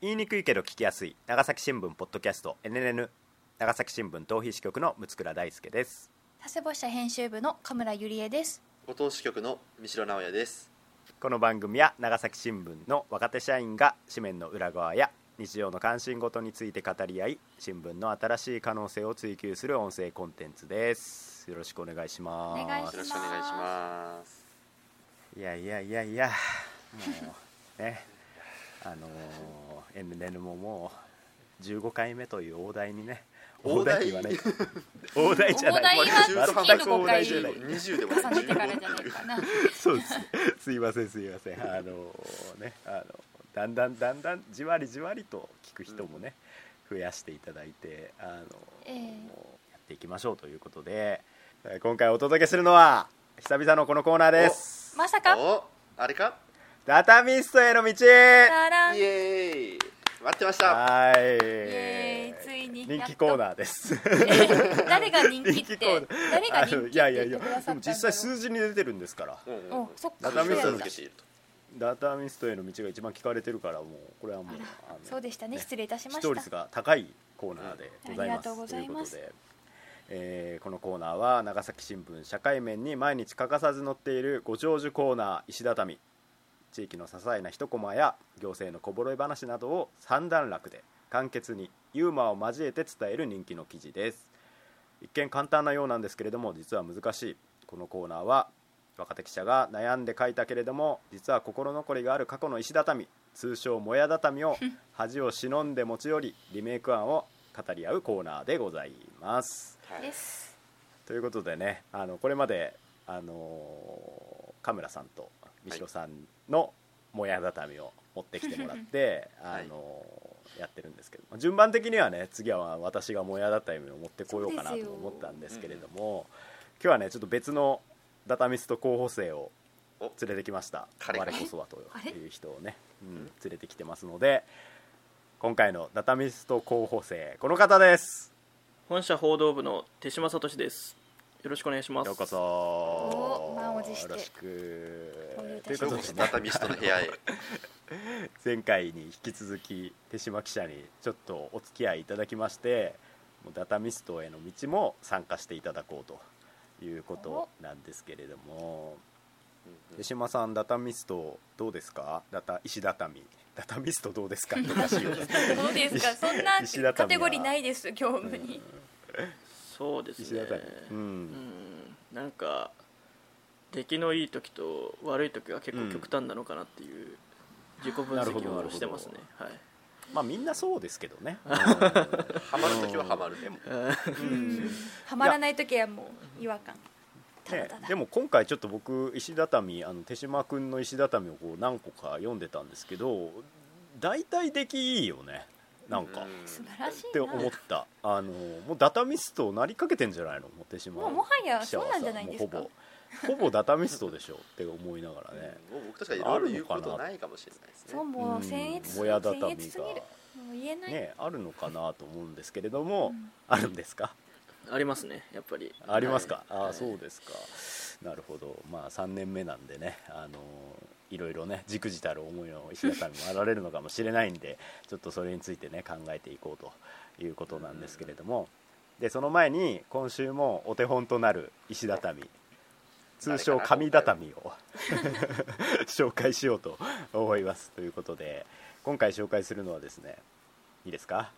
言いにくいけど聞きやすい。長崎新聞ポッドキャスト NNN 長崎新聞逃避支局の六倉大輔です。佐世保支社編集部の神村ゆりえです。ご当支局の三城直也です。この番組は長崎新聞の若手社員が紙面の裏側や日常の関心事について語り合い新聞の新しい可能性を追求する音声コンテンツです。よろしくお願いしますお願いします。よろしくお願いします。いやいやいやいやもうねあのー、NN ももう15回目という大台にね大台？って言わない。大台じゃない。大台は全く大台じゃない20でも重ねてからじゃないかなそうですすいません。すいません。あのねあのだんだんだんだんじわりじわりと聞く人もね、増やしていただいてあの、ええ。もうやっていきましょうということでえー今回お届けするのは久々のこのコーナーです。まさか？おあれか？ダタミストへの道。イイエーイ。待ってました。はい。エーイついに人気コーナーです。ー誰が人気人って？気コーナー。誰が人気っていやいやいや言ってくださでもったんだろう実際数字に出てるんですから。うんうんおそっダかタミストのダタミストへの道が一番聞かれてるからもうこれはもうそうでしたね。失礼いたしま視聴した率が高いコーナーでございます、ありがとうございます。ということで、えーこのコーナーは長崎新聞社会面に毎日欠かさず載っているご長寿コーナー石畳地域の些細な一コマや行政のこぼれ話などを三段落で簡潔にユーモアを交えて伝える人気の記事です。一見簡単なようなんですけれども実は難しい。このコーナーは若手記者が悩んで書いたけれども実は心残りがある過去の石畳通称もや畳を恥を忍んで持ち寄りリメイク案を語り合うコーナーでございます。ということでねあのこれまであのカムラさんと三代さんのもや畳を持ってきてもらって、はい。あのやってるんですけど。まあ順番的にはね次は私がもや畳を持ってこようかなと思ったんですけれども、今日はねちょっと別のダタミスト候補生をお。連れてきました。彼我こそはという人をね、うん、連れてきてますので今回のダタミスト候補生この方です。本社報道部の手島聡です。よろしくお願いします。ようこそ。お満を持して。よろしくたということでしますダタミストの部屋へ前回に引き続き手島記者にちょっとお付き合いいただきましてもうダタミストへの道も参加していただこうということなんですけれども手島さんダタミストどうですか？ダタ石畳。ダタミストどうですか？どうですか？そんなカテゴリーないです業務に。そうですね。石畳。ううんん。なんか出来のいい時と悪い時が結構極端なのかなっていう自己分析をしてますね。はい。まあみんなそうですけどね。ハマるときはハマる。でも。うん。はまらない時はもう違和感。ねでも今回ちょっと僕石畳あの手島君の石畳をこう何個か読んでたんですけど大体出来いいよね。なんか、っうん。素晴らしいてな思った。あのもうダタミストなりかけてんじゃないの？もう手島もうもはやそうなんじゃないですか？ほぼほぼダタミストでしょって思いながらね。もう僕たちがいろいろ言うことないかもしれないですね。そうもう畳僭越すぎる。がもう言えない、ねあるのかなと思うんですけれども、うん。あるんですか？ありますねやっぱり。ありますか、はい。ああそうですか。なるほど。まあ3年目なんでねあのいろいろねじくじたる思いの石田さんもあられるのかもしれないんで ちょっとそれについてね考えていこうということなんですけれども。でその前に今週もお手本となる石畳通称紙畳を。紹介しようと思いますということで。今回紹介するのはですねいいですか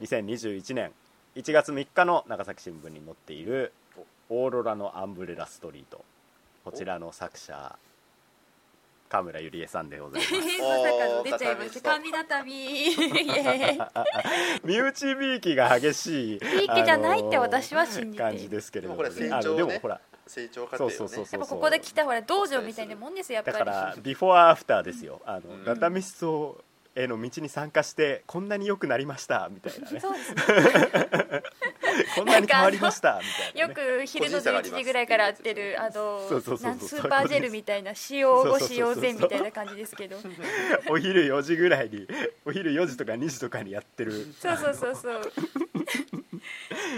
？2021年1月3日の長崎新聞に載っている「オーロラのアンブレラストリート」こちらの作者川村ゆりえさんでございます。まさかの出ちゃいました神畳。身内びいきが激しいびいきじゃないって私は信じている。感じですけれども、ね。のでもほら成長過程をね。そうそうそうやっぱここで来たほら道場みたいなもんですよやっぱり。だからビフォーアフターですよ。あの、うん。ダタミストへの道に参加してこんなに良くなりましたみたいなね。そうですね。こんなに変わりましたみたいな、よね、く昼の11時ぐらいから会ってるあのそうそうそうそう。なんスーパージェルみたいな使用後使用前みたいな感じですけど。お昼4時ぐらいにお昼4時とか2時とかにやってる。そうそうそうそう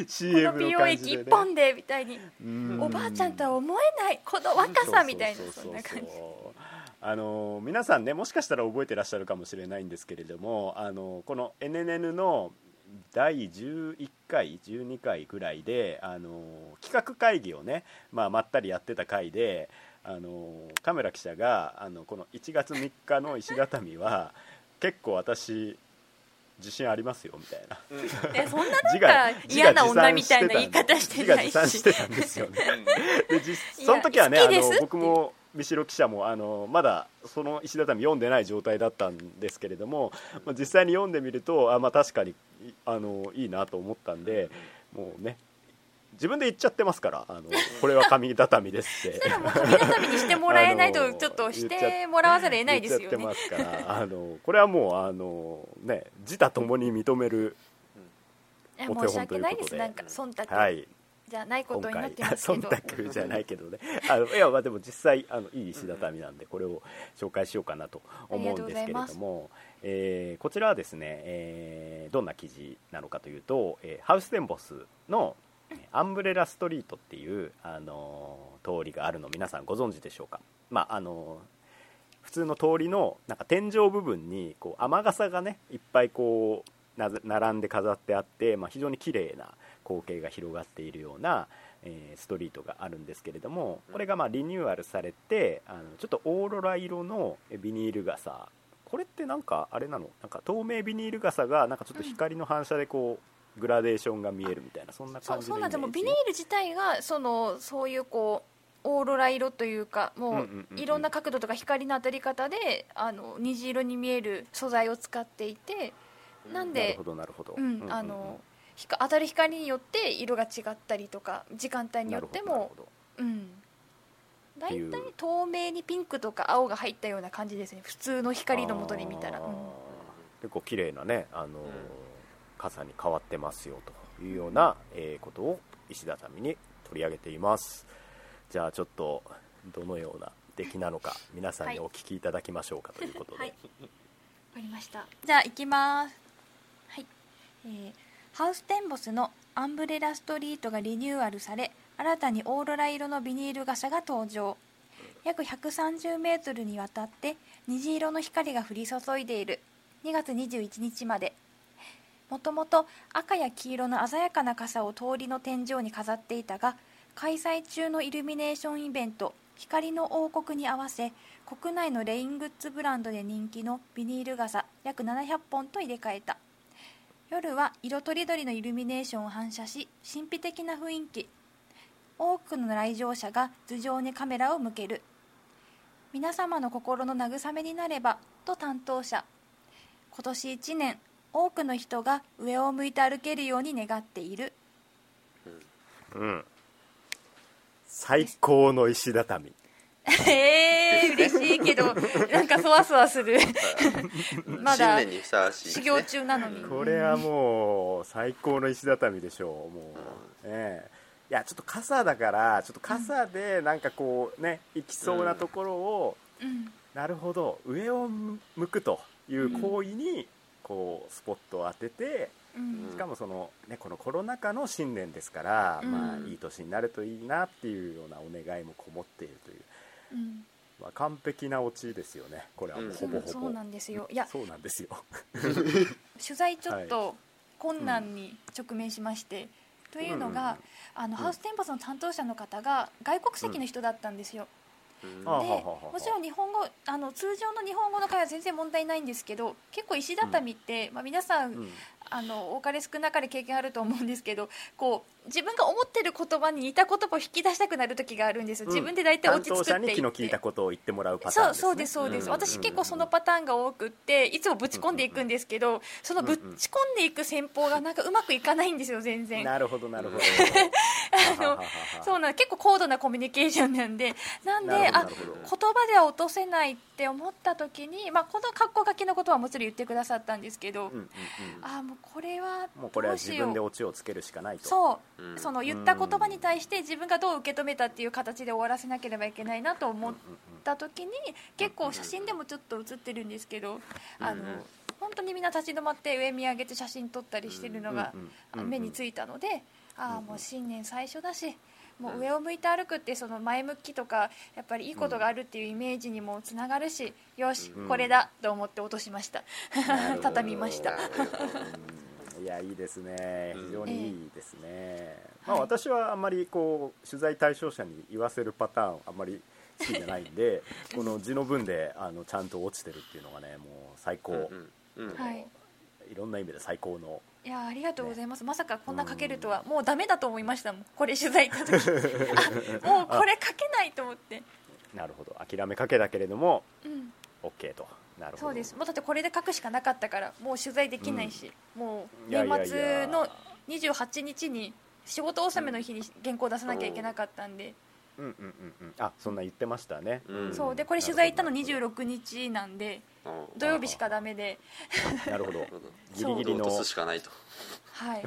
のの美容液一本でみたいに。うん。おばあちゃんとは思えないこの若さみたいなそんな感じ。あの皆さんねもしかしたら覚えてらっしゃるかもしれないんですけれどもあのこの NNN の第11回12回ぐらいであの企画会議をね、まあ、まったりやってた回であのカメラ記者があのこの1月3日の石畳は結構私自信ありますよみたいな。えそんななんか嫌な女みたいな言い方してないし。してたんですよね。で実その時はねあの僕も三代記者もあのまだその石畳読んでない状態だったんですけれども、まあ、実際に読んでみるとあ、まあ、確かにいあのいいなと思ったんでもうね自分で言っちゃってますからあのこれは紙畳ですって。そ紙畳にしてもらえないとちょっとしてもらわざるを得ないですよね。言っちゃってますからあのこれはもうあのね自他ともに認めるお手申し訳本ということで。ないです。なんか忖度。はい。じゃないこ今とになっ回てますけど。忖度じゃないけどね。あのいやまあでも実際あのいい石畳なんでこれを紹介しようかなと思うんですけれども、えーこちらはですね、えーどんな記事なのかというと、えーハウステンボスのえーアンブレラストリートっていう、あのー通りがあるの皆さんご存知でしょうか、まああのー普通の通りのなんか天井部分にこう雨傘がねいっぱいこう並んで飾ってあって、まあ、非常に綺麗な光景が広がっているような、えーストリートがあるんですけれどもこれがまあリニューアルされてあのちょっとオーロラ色のえビニール傘。これってなんかあれなの？なんか透明ビニール傘がなんかちょっと光の反射でこうグラデーションが見えるみたいなそんな感じそうなんですもうビニール自体がそのそういうこうオーロラ色というかもうんうんうんうん。ういろんな角度とか光の当たり方であの虹色に見える素材を使っていてなんでなるほどなるほど、うんうんうんうん。あのひか当たる光によって色が違ったりとか時間帯によってもうん。大体透明にピンクとか青が入ったような感じですね。普通の光のもとで見たら、うん。結構綺麗なね、あのー傘に変わってますよというような、えーことを石畳に取り上げています。じゃあちょっとどのような出来なのか皆さんにお聞きいただきましょうかということで、はい。わかりました。じゃあ行きます。はい、えーハウステンボスのアンブレラストリートがリニューアルされ新たにオーロラ色のビニール傘が登場。約130メートルにわたって虹色の光が降り注いでいる。2月21日までもともと赤や黄色の鮮やかな傘を通りの天井に飾っていたが開催中のイルミネーションイベント光の王国に合わせ国内のレイングッズブランドで人気のビニール傘約700本と入れ替えた。夜は色とりどりのイルミネーションを反射し神秘的な雰囲気。多くの来場者が頭上にカメラを向ける。皆様の心の慰めになればと担当者。今年1年多くの人が上を向いて歩けるように願っている。うん、最高の石畳。えー、嬉しいけどなんかそわそわする。まだ新年にふさわしいですね。修行中なのに。これはもう最高の石畳でしょうもう、ねえいやちょっと傘だからちょっと傘でなんかこうね行きそうなところを、うん。なるほど。上を向くという行為にこうスポットを当ててうん。しかもその、ね、このコロナ禍の新年ですから、うん。まあ、いい年になるといいなっていうようなお願いもこもっているという、うん。まあ、完璧なオチですよね。これはもうほぼほぼ、そうなんですよ。いや。そうなんですよ。取材ちょっと困難に直面しまして、というのが、うんうんうん。あのうんハウステンボスの担当者の方が外国籍の人だったんですよ、うんでもちろん日本語あの通常の日本語の会話は全然問題ないんですけど結構石畳って、まあ、皆さんあの多かれ少なかれ経験あると思うんですけどこう自分が思ってる言葉に似た言葉を引き出したくなる時があるんですよ、自分で大体落ち着くって言って。気の利いたことを言ってもらうパターンそうです、ね、そうですそうです、ん私結構そのパターンが多くっていつもぶち込んでいくんですけど、そのぶち込んでいく戦法がなんかうまくいかないんですよ全然。なるほどなるほど。あのそうなん結構高度なコミュニケーションなんで。なんであ言葉では落とせないって思った時に、まあ、この格好書きのことはもちろん言ってくださったんですけど、うんうんうん。ああもうこれはもうこれは自分でオチをつけるしかないと。そう、うんその言った言葉に対して自分がどう受け止めたっていう形で終わらせなければいけないなと思った時に結構写真でもちょっと写ってるんですけどあのうん。本当にみんな立ち止まって上見上げて写真撮ったりしてるのが目についたのでああもう新年最初だしもう上を向いて歩くってその前向きとかやっぱりいいことがあるっていうイメージにもつながるし、よし、うん。これだと思って落としました。畳みましたいやいいですね。うん。非常にいいですね、ええまあ、はい私はあんまりこう取材対象者に言わせるパターンあんまり好きじゃないんで この字の文であのちゃんと落ちてるっていうのがねもう最高、うんうんうん。はい。いろんな意味で最高の。いやありがとうございます、まさかこんな書けるとはもうダメだと思いましたもん。これ取材行った時。あ もうこれ書けないと思って。なるほど。諦めかけだけれどもうん。OK とそうです。もうだってこれで書くしかなかったからもう取材できないし、もういやいやいや。年末の28日に仕事納めの日に原稿出さなきゃいけなかったんで、うんうんうんうん。あそんな言ってましたね、うん。そう。でこれ取材行ったのなる26日なんでうん土曜日しかダメで。なるほど。ギリギリの。落とすしかないと。はい。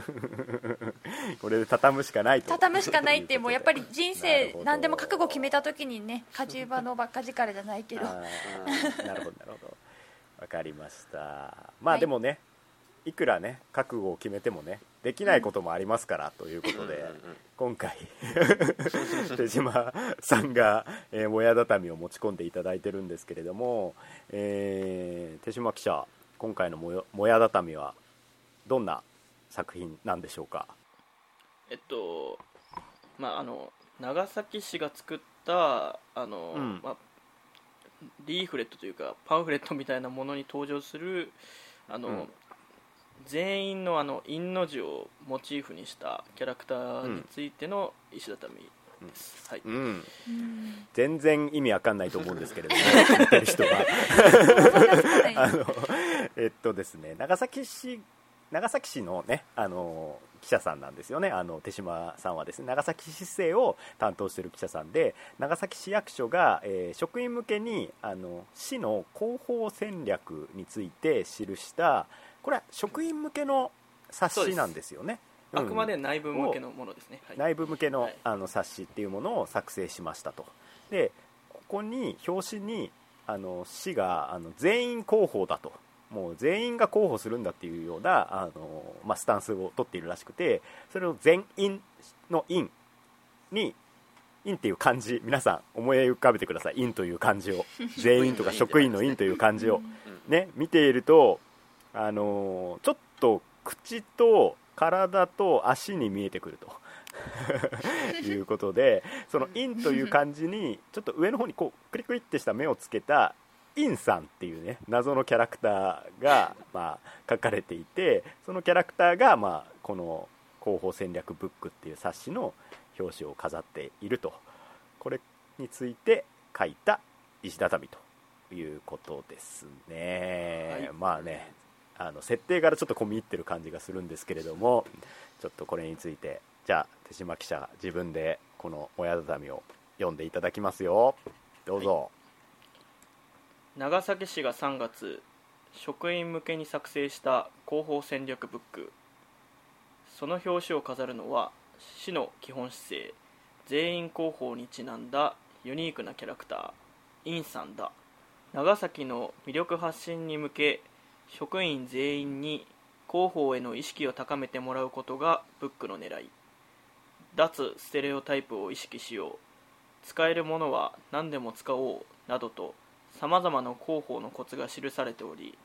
これで畳むしかないと。畳むしかないってもうやっぱり人生何でも覚悟決めた時にね火事場のばっか力じゃないけど。なるほどなるほど。わかりました。まあ、はい。でもねいくらね覚悟を決めてもねできないこともありますから、ということで、今回 手島さんが、えー、もや畳を持ち込んでいただいてるんですけれども、えー手島記者今回のもよもや畳はどんな作品なんでしょうか？えっとまああの長崎市が作ったあの、うん。まあ、リーフレットというかパンフレットみたいなものに登場するあの、うん全員のあの陰の字をモチーフにしたキャラクターについての石畳です、はい、うん。うん全然意味わかんないと思うんですけれども 見てる人はあのえっとですね長崎市長崎市のねあの記者さんなんですよね。あの手島さんはですね長崎市政を担当している記者さんで長崎市役所が、えー職員向けにあの市の広報戦略について記したこれは職員向けの冊子なんですよね。あくまでうん内部向けのものですね、はい。内部向けの,、はい。あの冊子っていうものを作成しましたと。でここに表紙にあの市があの全員広報だと。もう全員が候補するんだっていうようなあの、まあ、スタンスを取っているらしくてそれを全員の「員」に「員」っていう漢字皆さん思い浮かべてください「員」という漢字を。全員とか職員の「員」という漢字を。ね見ているとあのーちょっと口と体と足に見えてくると。いうことでその「イン」という漢字にちょっと上の方にこうクリクリってした目をつけたインさんっていうね謎のキャラクターが、まあ、書かれていてそのキャラクターが、まあ、この広報戦略ブックっていう冊子の表紙を飾っていると。これについて書いた石畳ということですね、はい。まあねあの設定からちょっと込み入ってる感じがするんですけれどもちょっとこれについてじゃあ手島記者自分でこの親畳を読んでいただきますよ。どうぞ、長崎市が3月職員向けに作成した広報戦略ブック。その表紙を飾るのは市の基本姿勢。全員広報にちなんだユニークなキャラクター。インさんだ。長崎の魅力発信に向け職員全員に広報への意識を高めてもらうことがブックの狙い。脱ステレオタイプを意識しよう。使えるものは何でも使おうなどとさまざまな広報のコツが記されており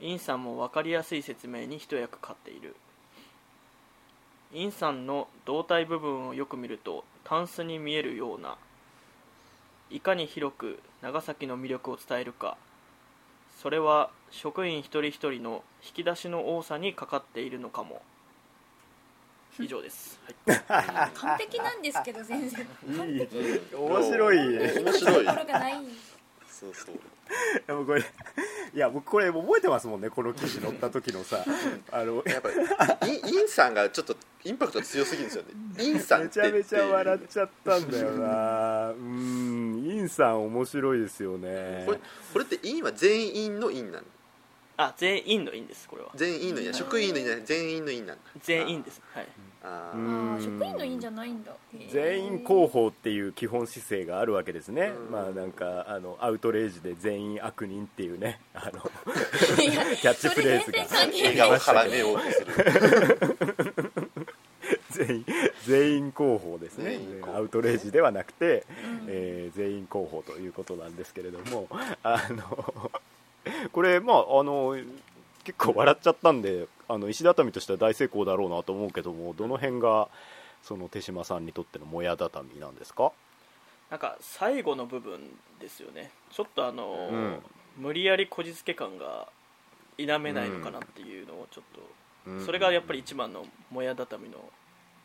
インさんも分かりやすい説明に一役買っている。インさんの胴体部分をよく見るとタンスに見えるようないかに広く長崎の魅力を伝えるかそれは職員一人一人の引き出しの多さにかかっているのかも。以上です、はい。完璧なんですけど全然。いいうん面白い。面白いところがないそうそう。でもこれいや僕これ覚えてますもんねこの記事載った時のさ。あのやっぱりインインさんがちょっとインパクト強すぎるんですよね。員さんってめちゃめちゃ笑っゃちゃったんだよな。うん。員さん面白いですよね。これこれってインは全員のインなのあ全員の員ですこれは。全員のインや職員のインじゃない。全員のインなんだ。全員です。はい。ああー職員のいいんじゃないんだ。全員広報っていう基本姿勢があるわけですね、うん。まあなんかあのアウトレイジで全員悪人っていうね。あのキャッチフレーズが。それ全然関係笑顔を絡めようとする。全員全員広報ですね。アウトレイジではなくて、うん。えー全員広報ということなんですけれども あのこれまああの結構笑っちゃったんであの石畳としては大成功だろうなと思うけどもどの辺がその手島さんにとってのもや畳なんですか？なんか最後の部分ですよね。ちょっとあの、うん。無理やりこじつけ感が否めないのかなっていうのをちょっと、それがやっぱり一番のもや畳の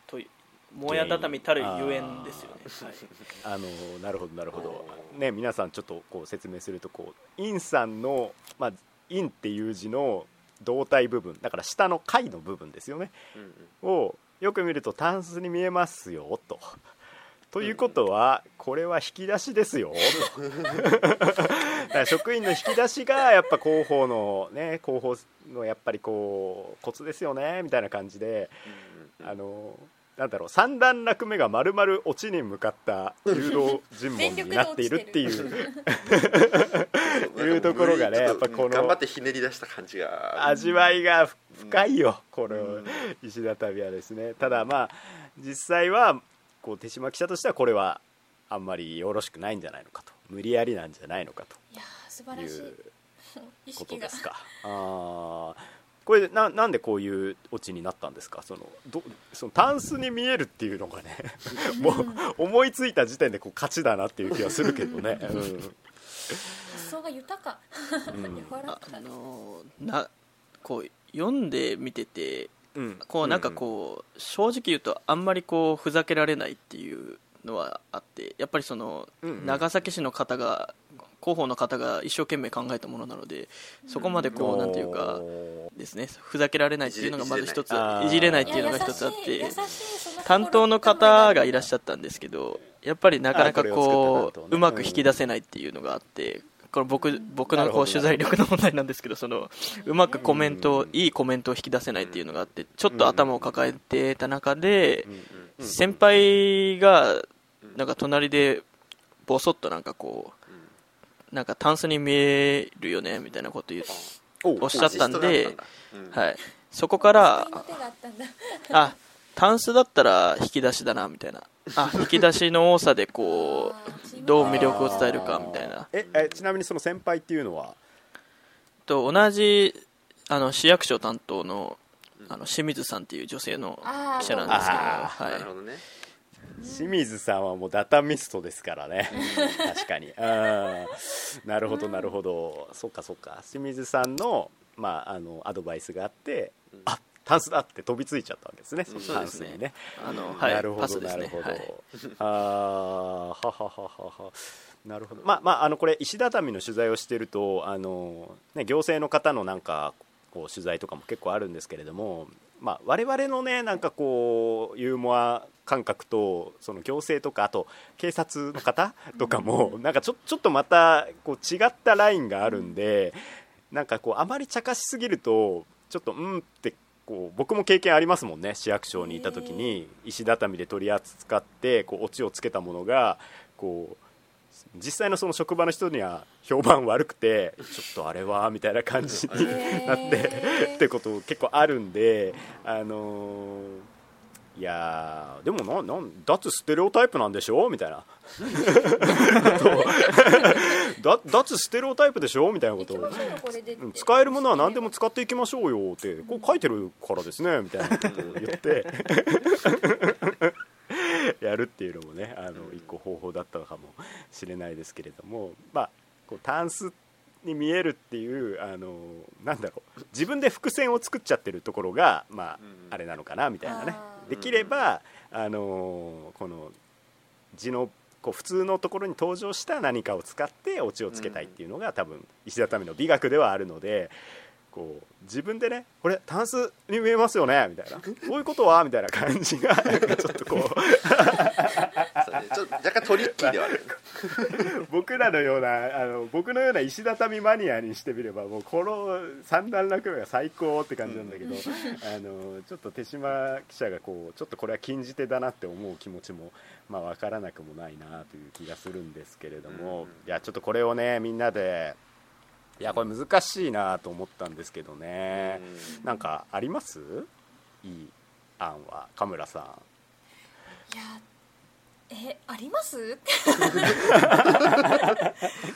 といもや畳たるゆえんですよね、はい。あのなるほどなるほど。ね皆さんちょっとこう説明するとこう陰さんのまあ陰っていう字の胴体部分だから下の貝の部分ですよね。うんうん。をよく見るとタンスに見えますよと。ということはこれは引き出しですよ 職員の引き出しがやっぱ広報のね広報のやっぱりこうコツですよねみたいな感じであのなんだろう三段落目が丸々オチに向かった誘導尋問になっているっていう。いうところがねやっぱこの頑張ってひねり出した感じが。味わいが深いよ、このうん石畳はですね。ただまあ実際はこう手島記者としてはこれはあんまりよろしくないんじゃないのかと。無理やりなんじゃないのかいやー素晴といらしい。う 意ことですか。あーこれななんでこういうオチになったんですか？そのどそのタンスに見えるっていうのがねもう思いついた時点でこう勝ちだなっていう気はするけどね、うん。発想が豊か。うん。柔らあか。あのなこう読んでみててうん。こうなんかこう正直言うとあんまりこうふざけられないっていうのはあってやっぱりそのうんうん。長崎市の方が広報の方が一生懸命考えたものなのでそこまでこうなんていうかですねふざけられないっていうのがまず一ついじれないっいていうのがや一つあって担当の方がいらっしゃったんですけどやっぱりなかなかあこううまく引き出せないっていうのがあってこれ僕僕のこう取材力の問題なんですけどそのうまくコメントうん。いいコメントを引き出せないっていうのがあってちょっと頭を抱えてた中で先輩がなんか隣でボソッとなんかこうなんかタンスに見えるよねみたいなこと言うおおっしゃったんでははい。そこからあタンスだったら引き出しだなみたいな。あ引き出しの多さでこうどう魅力を伝えるかみたいな。ええちなみにその先輩っていうのは？と同じあの市役所担当のあの清水さんっていう女性の記者なんですけど、あなるはほどね清水さんはもうダタミストですからね。確かに。うん。なるほどなるほど。そっかそっか。清水さんの,、まあ、あのアドバイスがあって、うん。あタンスだって飛びついちゃったわけですね、うですね。タンスにね。い、あのはいなるほどなるほど、ねはい。あーははははは。なるほど。まあまああのこれ石畳の取材をしてるとあの、ね、行政の方のなんかこう取材とかも結構あるんですけれども、まあ、我々のねなんかこうユーモア感覚とその行政とかあと警察の方とかもなんかちょちょっとまたこう違ったラインがあるんでなんかこうあまり茶化しすぎるとちょっとうんってこう僕も経験ありますもんね市役所にいた時に。石畳で取り扱ってこうオチをつけたものがこう実際のその職場の人には評判悪くてちょっとあれはみたいな感じになってってこと結構あるんであのーいやーでもななん脱ステレオタイプなんでしょ？みたいな。だ脱ステレオタイプでしょ？みたいなこと。を使えるものは何でも使っていきましょうよってこう書いてるからですねみたいなことを言って。やるっていうのもねあの一個方法だったのかもしれないですけれども。まあこうタンスに見えるっていうあのなんだろう。自分で伏線を作っちゃってるところがまあうん。あれなのかなみたいなねできればあのこの字のこう普通のところに登場した何かを使ってオチをつけたいっていうのが多分石畳の美学ではあるのでこう自分でね「これタンスに見えますよね」みたいな「こういうことは?」みたいな感じが なんかちょっとこう。ちょっと若干トリッキーではある。僕らのようなあの僕のような石畳マニアにしてみればもうこの三段落目が最高って感じなんだけど、あのちょっと手島記者がこうちょっとこれは禁じ手だなって思う気持ちもまあ分からなくもないなという気がするんですけれども、うん。いやちょっとこれをねみんなでいやこれ難しいなと思ったんですけどね、なんかあります？いい案は。神村さん。いやえあります？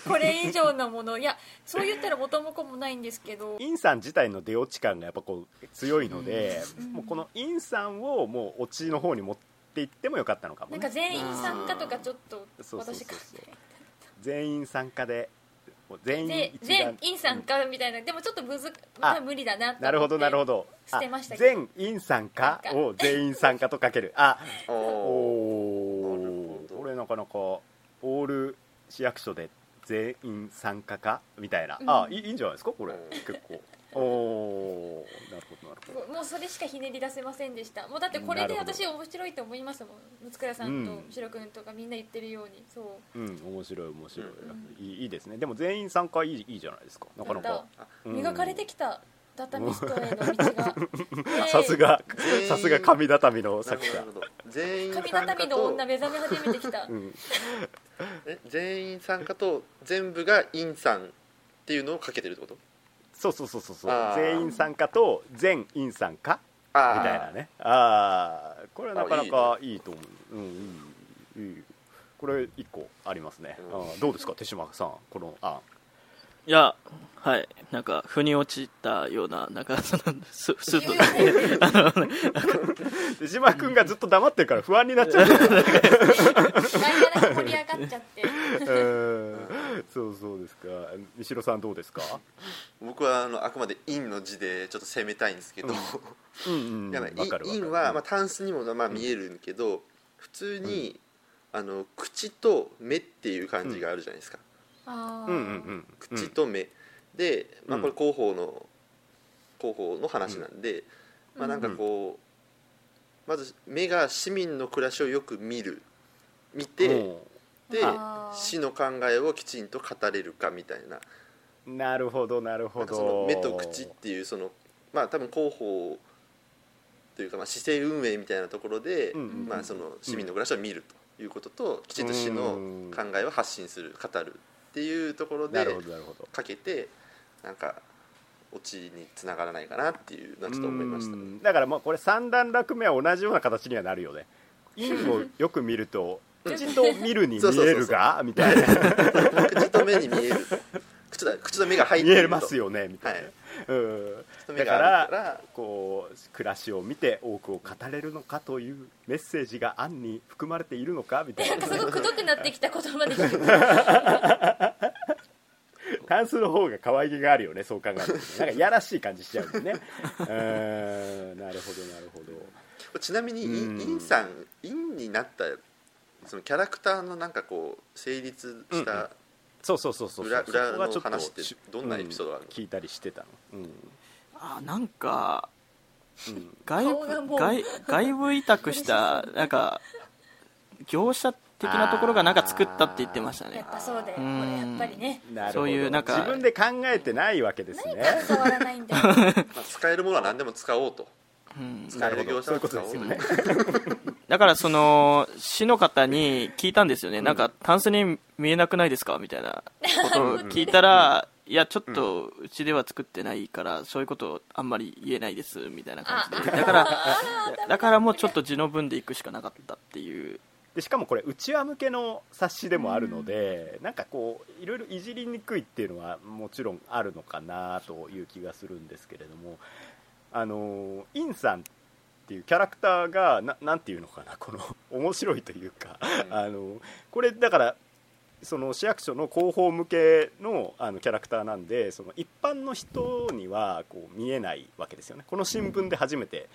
これ以上のもの。いやそう言ったら元も子もないんですけど。インさん自体の出落ち感がやっぱこう強いので、うん。もうこのインさんをもうオチの方に持っていってもよかったのかもね。なんか全員参加とかちょっと私考そうえ全員参加でもう全員で一全丸員参加みたいな。でもちょっとむず無理だなとなるほどなるほど。てましたけど。あ全員参加を全員参加とかける。あ おおこれなかなかオール市役所で全員参加かみたいな、あうん。いいいいんじゃないですか？これ。うん。結構おおなるほどなるほど。もうそれしかひねり出せませんでした。もうだってこれで私面白いと思いますもん。六倉さんとうんしろくんとかみんな言ってるように。そう。うん面白い面白い、うんいいいいですね。でも全員参加いいいいじゃないですか。なかなか。うん。磨かれてきたダタミストへの道が。さすがさすが神畳の作者全員参神加と。畳の女目覚め始めてきた。うん。え全員参加と全部がインさんっていうのをかけてるってこと？そうそうそうそうそう。全員参加と全員参加。みあたいなね。ああこれはなかなあかいいと思う。うんいいいい。これ一個ありますね、うん。どうですか？手島さん。この案いやはい。なんか腑に落ちたようななんかそのス スーッと手島君がずっと黙ってるから不安になっちゃう。盛り上がっちゃって。うんそうそうですか。西野さんどうですか？僕はあのあくまで「イン」の字でちょっと攻めたいんですけど、うんうんいやまあわかるわかる。インは、まあ、タンスにもまあ見えるけど、普通に、あの口と目っていう感じがあるじゃないですか、あうんうんうん。口と目、で、まあ、うん。これ広報の広報の話なんで、まあなんかこう、まず目が市民の暮らしをよく見る。見て、もであー市の考えをきちんと語れるかみたいな。うなるほどなるほなんかそどの目と口っていうそのまあ多分広報というかまあ市政運営みたいなところで、まあ、その市民の暮らしを見るということときちんと市の考えを発信する語るっていうところでかけてなんかオチにつながらないかなっていうのはちょっと思いましたね。うん。だからまあこれ三段落目は同じような形にはなるよね。陰をよく見ると口と見るに見えるが？みたいな。口と目に見える。口と口と目が入って見いると。えますよね？みたいな、はい。うん。だからから。こう暮らしを見て多くを語れるのかというメッセージが案に含まれているのか？みたいな。んなかすごくくどくなってきた言葉で聞くタンスの方が可愛げがあるよねそう考えるとなんかいやらしい感じしちゃうんでね。うん。なるほどなるほど。ちなみにイン,、うん。インさんインになったそのキャラクターのなんかこう成立したそうそうそうそう裏裏のそこがちょっと話ってどんなエピソードがあるの？うん聞いたりしてたの。うん。あなんかうん。外部外外部委託したなんか業者的なところがなんか作ったって言ってましたやねっぱそうだよ。こうん。れやっぱりね。そういうなんか自分で考えてないわけですね。伝わらないんだよ。まあ、使えるものは何でも使おうと。うん。使える業者は使おうそういうことですよ だからその市の方に聞いたんですよね、なんかタンスに見えなくないですか？みたいなことを聞いたら、いやちょっとうちでは作ってないからそういうことあんまり言えないですみたいな感じで。だからだからもうちょっと字の文でいくしかなかったっていう。でしかもこれうちわ向けの冊子でもあるので、なんかこういろいろいじりにくいっていうのはもちろんあるのかなという気がするんですけれどもあのインさんっていうキャラクターがななんていうのかなこの 面白いというか、うん。あのこれだからその市役所の広報向けのあのキャラクターなんでその一般の人にはこう見えないわけですよね。この新聞で初めて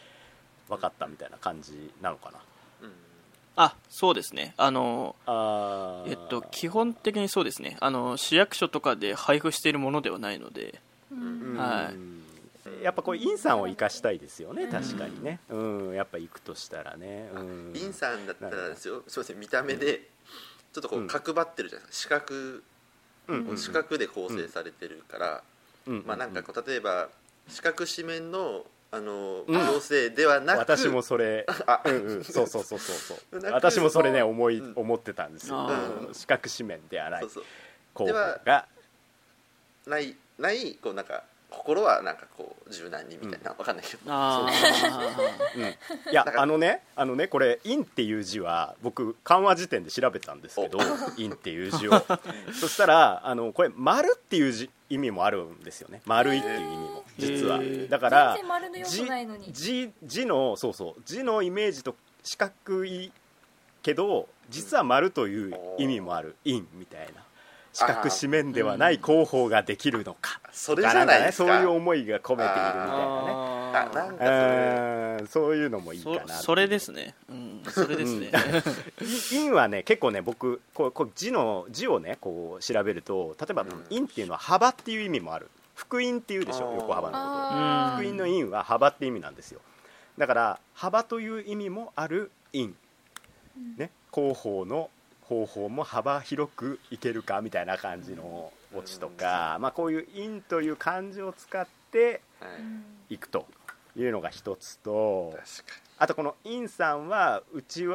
分かったみたいな感じなのかな。うん。あそうですね。あのえっと基本的にそうですね。あの市役所とかで配布しているものではないので。うん。はいやっぱこれインさんを生かしたいですよね確かにね。うんやっぱ行くとしたらね。うん。インさんだったらですよすいません見た目でちょっとこううん。角張ってるじゃないですか。四角。うんうん四角で構成されてるから、うん。まあなんかこう例えば四角四面のあのうん。行政ではなく、私もそれあうんうん。そうそうそうそう 私もそれね思いうん。思ってたんですよ。うん。四角四面ではないそうそう。候補が。ないないこうなんか心はなんかこう柔軟にみたいな、わかんないけど。あう。ん、いやあのねあのねこれ「陰」っていう字は僕漢和辞典で調べたんですけど「陰」っていう字を。そしたらあのこれ「丸」っていう字意味もあるんですよね。丸いっていう意味も実は。だから字字のそうそう字のイメージと四角いけど実は丸という意味もある「陰」みたいな四角四面ではない広報ができるのか。それじゃないですか。そういう思いが込めているみたいなね。あなんかそれうんそういうのもいいかなそそれですね。うんそれですね。陰はね結構ね僕こうこう字の字をねこう調べると例えばうん。陰っていうのは幅っていう意味もある。福音っていうでしょ横幅のこと。福音の陰は幅って意味なんですよ。だから幅という意味もある陰ね。広報の方法も幅広くいけるかみたいな感じのオチとか、まあ、こういう陰という漢字を使ってはい。いくというのが一つとあとこのインさんはうち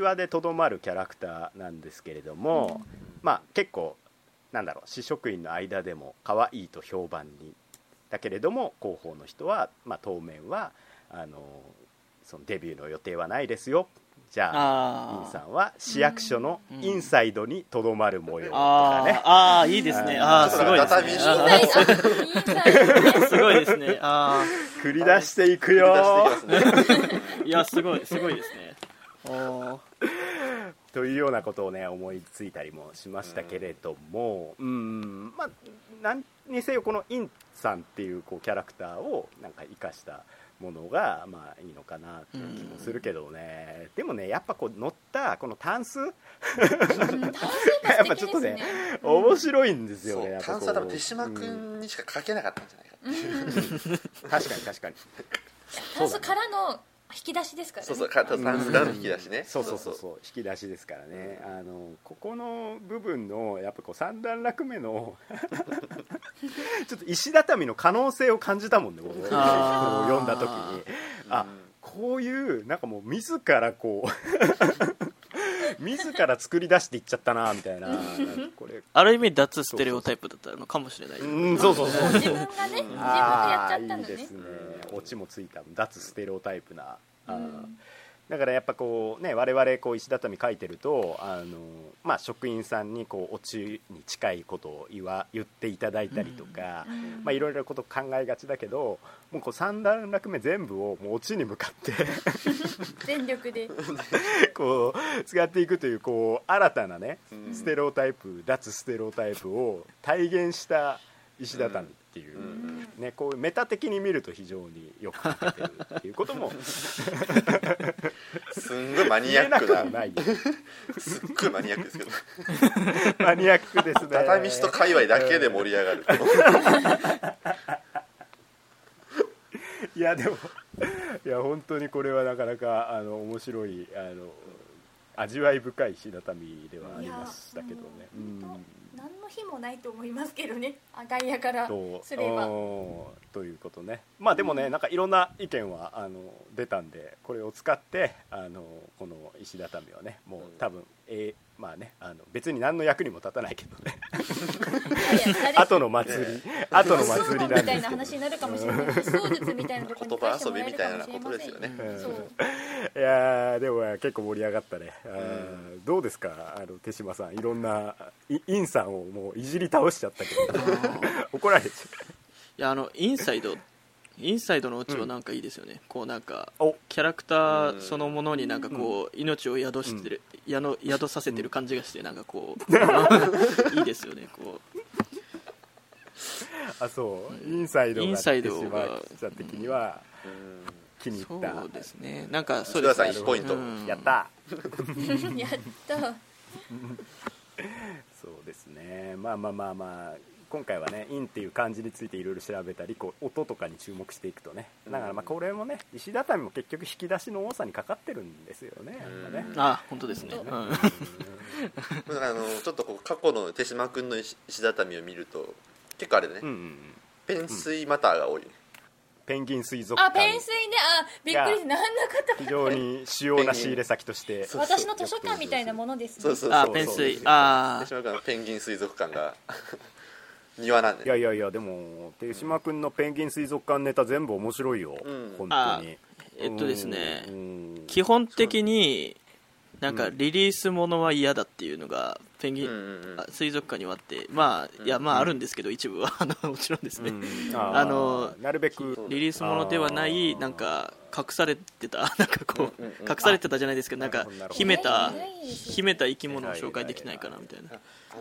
わでとどまるキャラクターなんですけれども、まあ結構なんだろう試食員の間でも可愛いと評判にだけれども広報の人は、まあ、当面はあのそのデビューの予定はないですよじゃあインあさんは市役所のうん。インサイドにとどまる模様とかあね、ああーいいですね。ああすごいですね。すごいですねあ繰り出していくによねあ いやすごいすごいですね。おー。というようなことをね思いついたりもしましたけれどもうん。まあ何にせよこのインさんっていうこうキャラクターをなんか生かしたものがまあいいのかなっていう気もするけどね、でもねやっぱこう乗ったこのタンス？うん単数が素敵です ね。面白いんですよね。やっぱこう。炭素は多分手島うん君にしか書けなかったんじゃないかっていう。確かに確かに。単数からの引き出しですからね。そうそうか炭素からの引き出しね。そうそうそうそう。引き出しですからね。あのここの部分のやっぱこう三段落目の ちょっと石畳の可能性を感じたもんね僕。読んだ時に。あこういうなんかもう自らこう自ら作り出していっちゃったなみたいな。これ。ある意味脱ステレオタイプだったのかもしれない。うんそうそうそう。自分がね自分でやっちゃったのね。いいですね。オチもついた。脱ステレオタイプな。うんだからやっぱこうね我々こう石畳書いてるとあの、まあ、職員さんにこうオチに近いことを言わ言っていただいたりとか、うんまあ、いろいろなこと考えがちだけどもうこう3段落目全部をもうオチに向かって 全力で。こう使っていくというこう新たなねうん。ステレオタイプ脱ステレオタイプを体現した石畳っていう、うんね、こうメタ的に見ると非常によく書けてるっていうことも すんごいマニアックな。くはないすっごいマニアックですけど。マニアックですね。畳師と界隈だけで盛り上がるいやでもいや本当にこれはなかなかあの面白いあの味わい深い石畳ではありましたけどね日もないと思いますけどね。あ外野からとすれば。うん。ということね。まあでもね、なんかいろんな意見はあの出たんでこれを使ってあのこの石畳はねもう多分、えーまあねあの別に何の役にも立たないけどね。後の祭り。後の祭りみたいななんですけど。話になるかもしれない。し槍術みたいなところに言葉遊びみたいなことですよねいやーでも結構盛り上がったね、あーどうですか？あの手島さん。いろんないインさんをもういじり倒しちゃったけど。怒られちゃいやあのインサイドインサイドのオチはなんかいいですよね、こうなんかキャラクターそのものになんかこう、命を宿してる、やの宿させてる感じがしてなんかこう いいですよねこう。あそう。インサイドがインサイ手ドが島さん的にはうん気に入そった、うですね。なんかそうですね。さん1ポイント。うん。やった。やった。そうですね。まあまあまあまあ今回はね「イン」っていう漢字についていろいろ調べたりこう音とかに注目していくとね。だからまあこれもね石畳も結局引き出しの多さにかかってるんですよねやっぱね。うん。あ本当ですね、本うん。だからあのちょっとこう過去の手島君の石石畳を見ると結構あれだね、うんうんうん。ペンスイマターが多い。ね、ペンギン水族あ館ペンスイね。あびっくりした何のこと。非常に主要な仕入れ先として。そう私の図書館みたいなものですね。そうそうそうあペンスイ。あ手島君のペンギン水族館が庭なんでいやいやいやでも手島君のペンギン水族館ネタ全部面白いよ、うん。本当に。えっとですね。うん。基本的になんかリリースものは嫌だっていうのがペンギン、うんうんうん。あ水族館にはあってまあいやまああるんですけど、一部は。あのもちろんですね、うん。あのなるべくリリースものではないなんか隠されてた。なんかこう、うんうんうん。隠されてたじゃないですけどなんか秘めた秘めた生き物を紹介できないかなみたいな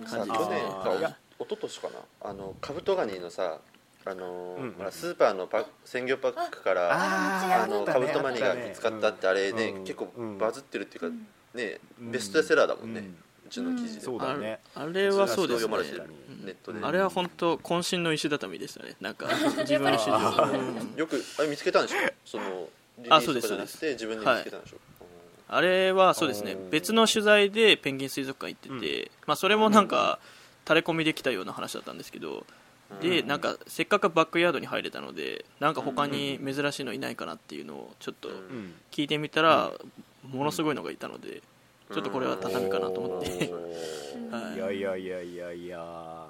感じ去年あーいやかおととしかな？あのカブトガニのさあのーうんうん。ほらスーパーのパ鮮魚パックからああのカブトガニが見つかったってあれね、うん結構うんバズってるっていうか、うんねうん。ベストセラーだもんね、ううんちの記事で、そうだね。あれはそうですね。読まれてるうんネットで、あれは本当渾身の石畳でしたね。なんか自分史上うんよくあれ見つけたんでしょ？そのリリあースとかじゃなくそうて自分で見つけたんでしょ、あれはそうですね。うん。別の取材でペンギン水族館行ってて、まあ、それもなんか垂れ込みできたような話だったんですけどでなんかせっかくバックヤードに入れたのでなんか他に珍しいのいないかなっていうのをちょっと聞いてみたらものすごいのがいたのでちょっとこれは畳かなと思って。はい。いやいやいやいやいや。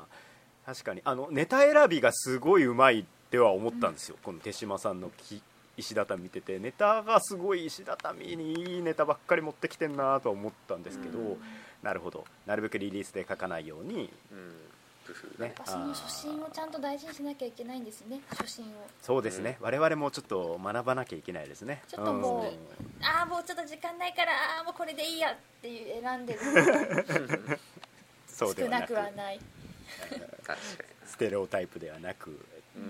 確かに。あのネタ選びがすごいうまいっては思ったんですよ、この手島さんのき石畳見ててネタがすごい石畳にいいネタばっかり持ってきてんなとは思ったんですけど、うん。なるほど。なるべくリリースで書かないように。うん。ねねその初心をちゃんと大事にしなきゃいけないんですね初心を。そうですね、我々もちょっと学ばなきゃいけないですね。ちょっともううん。ああもうちょっと時間ないからああもうこれでいいやっていう選んでる。そうではなく。少なくはない。ステレオタイプではなく、に、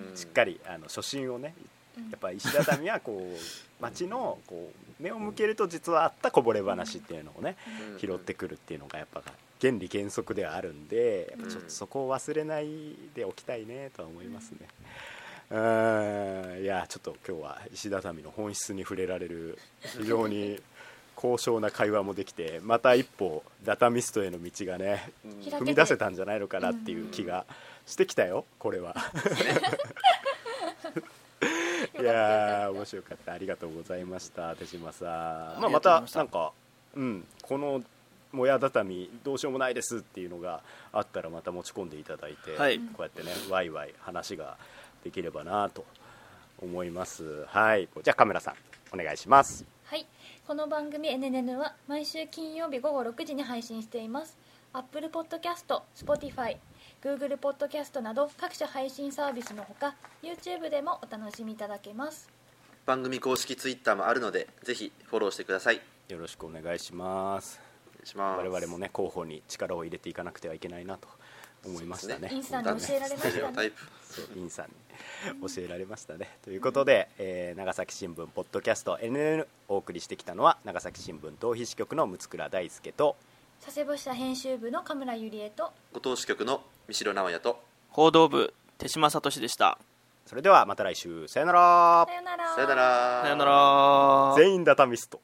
うん。しっかりあの初心をねやっぱ石畳はこう街のこう目を向けると実はあったこぼれ話っていうのをねうん。拾ってくるっていうのがやっぱ原理原則ではあるんでやっぱちょっとそこを忘れないでおきたいねとは思いますね。うん。いやちょっと今日は石畳の本質に触れられる非常に高尚な会話もできてまた一歩ダタミストへの道がね踏み出せたんじゃないのかなっていう気がしてきたよこれは。いやー面白かった。ありがとうございました手島さん、まあ、またなんか、うん、このもや畳どうしようもないですっていうのがあったらまた持ち込んでいただいて、はい。こうやってねワイワイ話ができればなと思います。はい。じゃあカメラさんお願いします。はい。この番組 NNN は毎週金曜日午後6時に配信しています。Apple Podcast、Spotify、Google Podcast など各種配信サービスのほか YouTube でもお楽しみいただけます。番組公式ツイッターもあるのでぜひフォローしてください。およろしくお願いします。願いします。我々もね広報に力を入れていかなくてはいけないなと思いましたね。インスタント教えられましたね。イプそうインさんに教えられましたね。ということで、えー長崎新聞ポッドキャスト NNN お送りしてきたのは長崎新聞逃避支局の六倉大輔と佐世保支社編集部の神村ゆりえとご当支局の三城直也と。報道部手島聡でした。それではまた来週。さよなら。さよなら。さよなら。さよなら。全員ダタミスト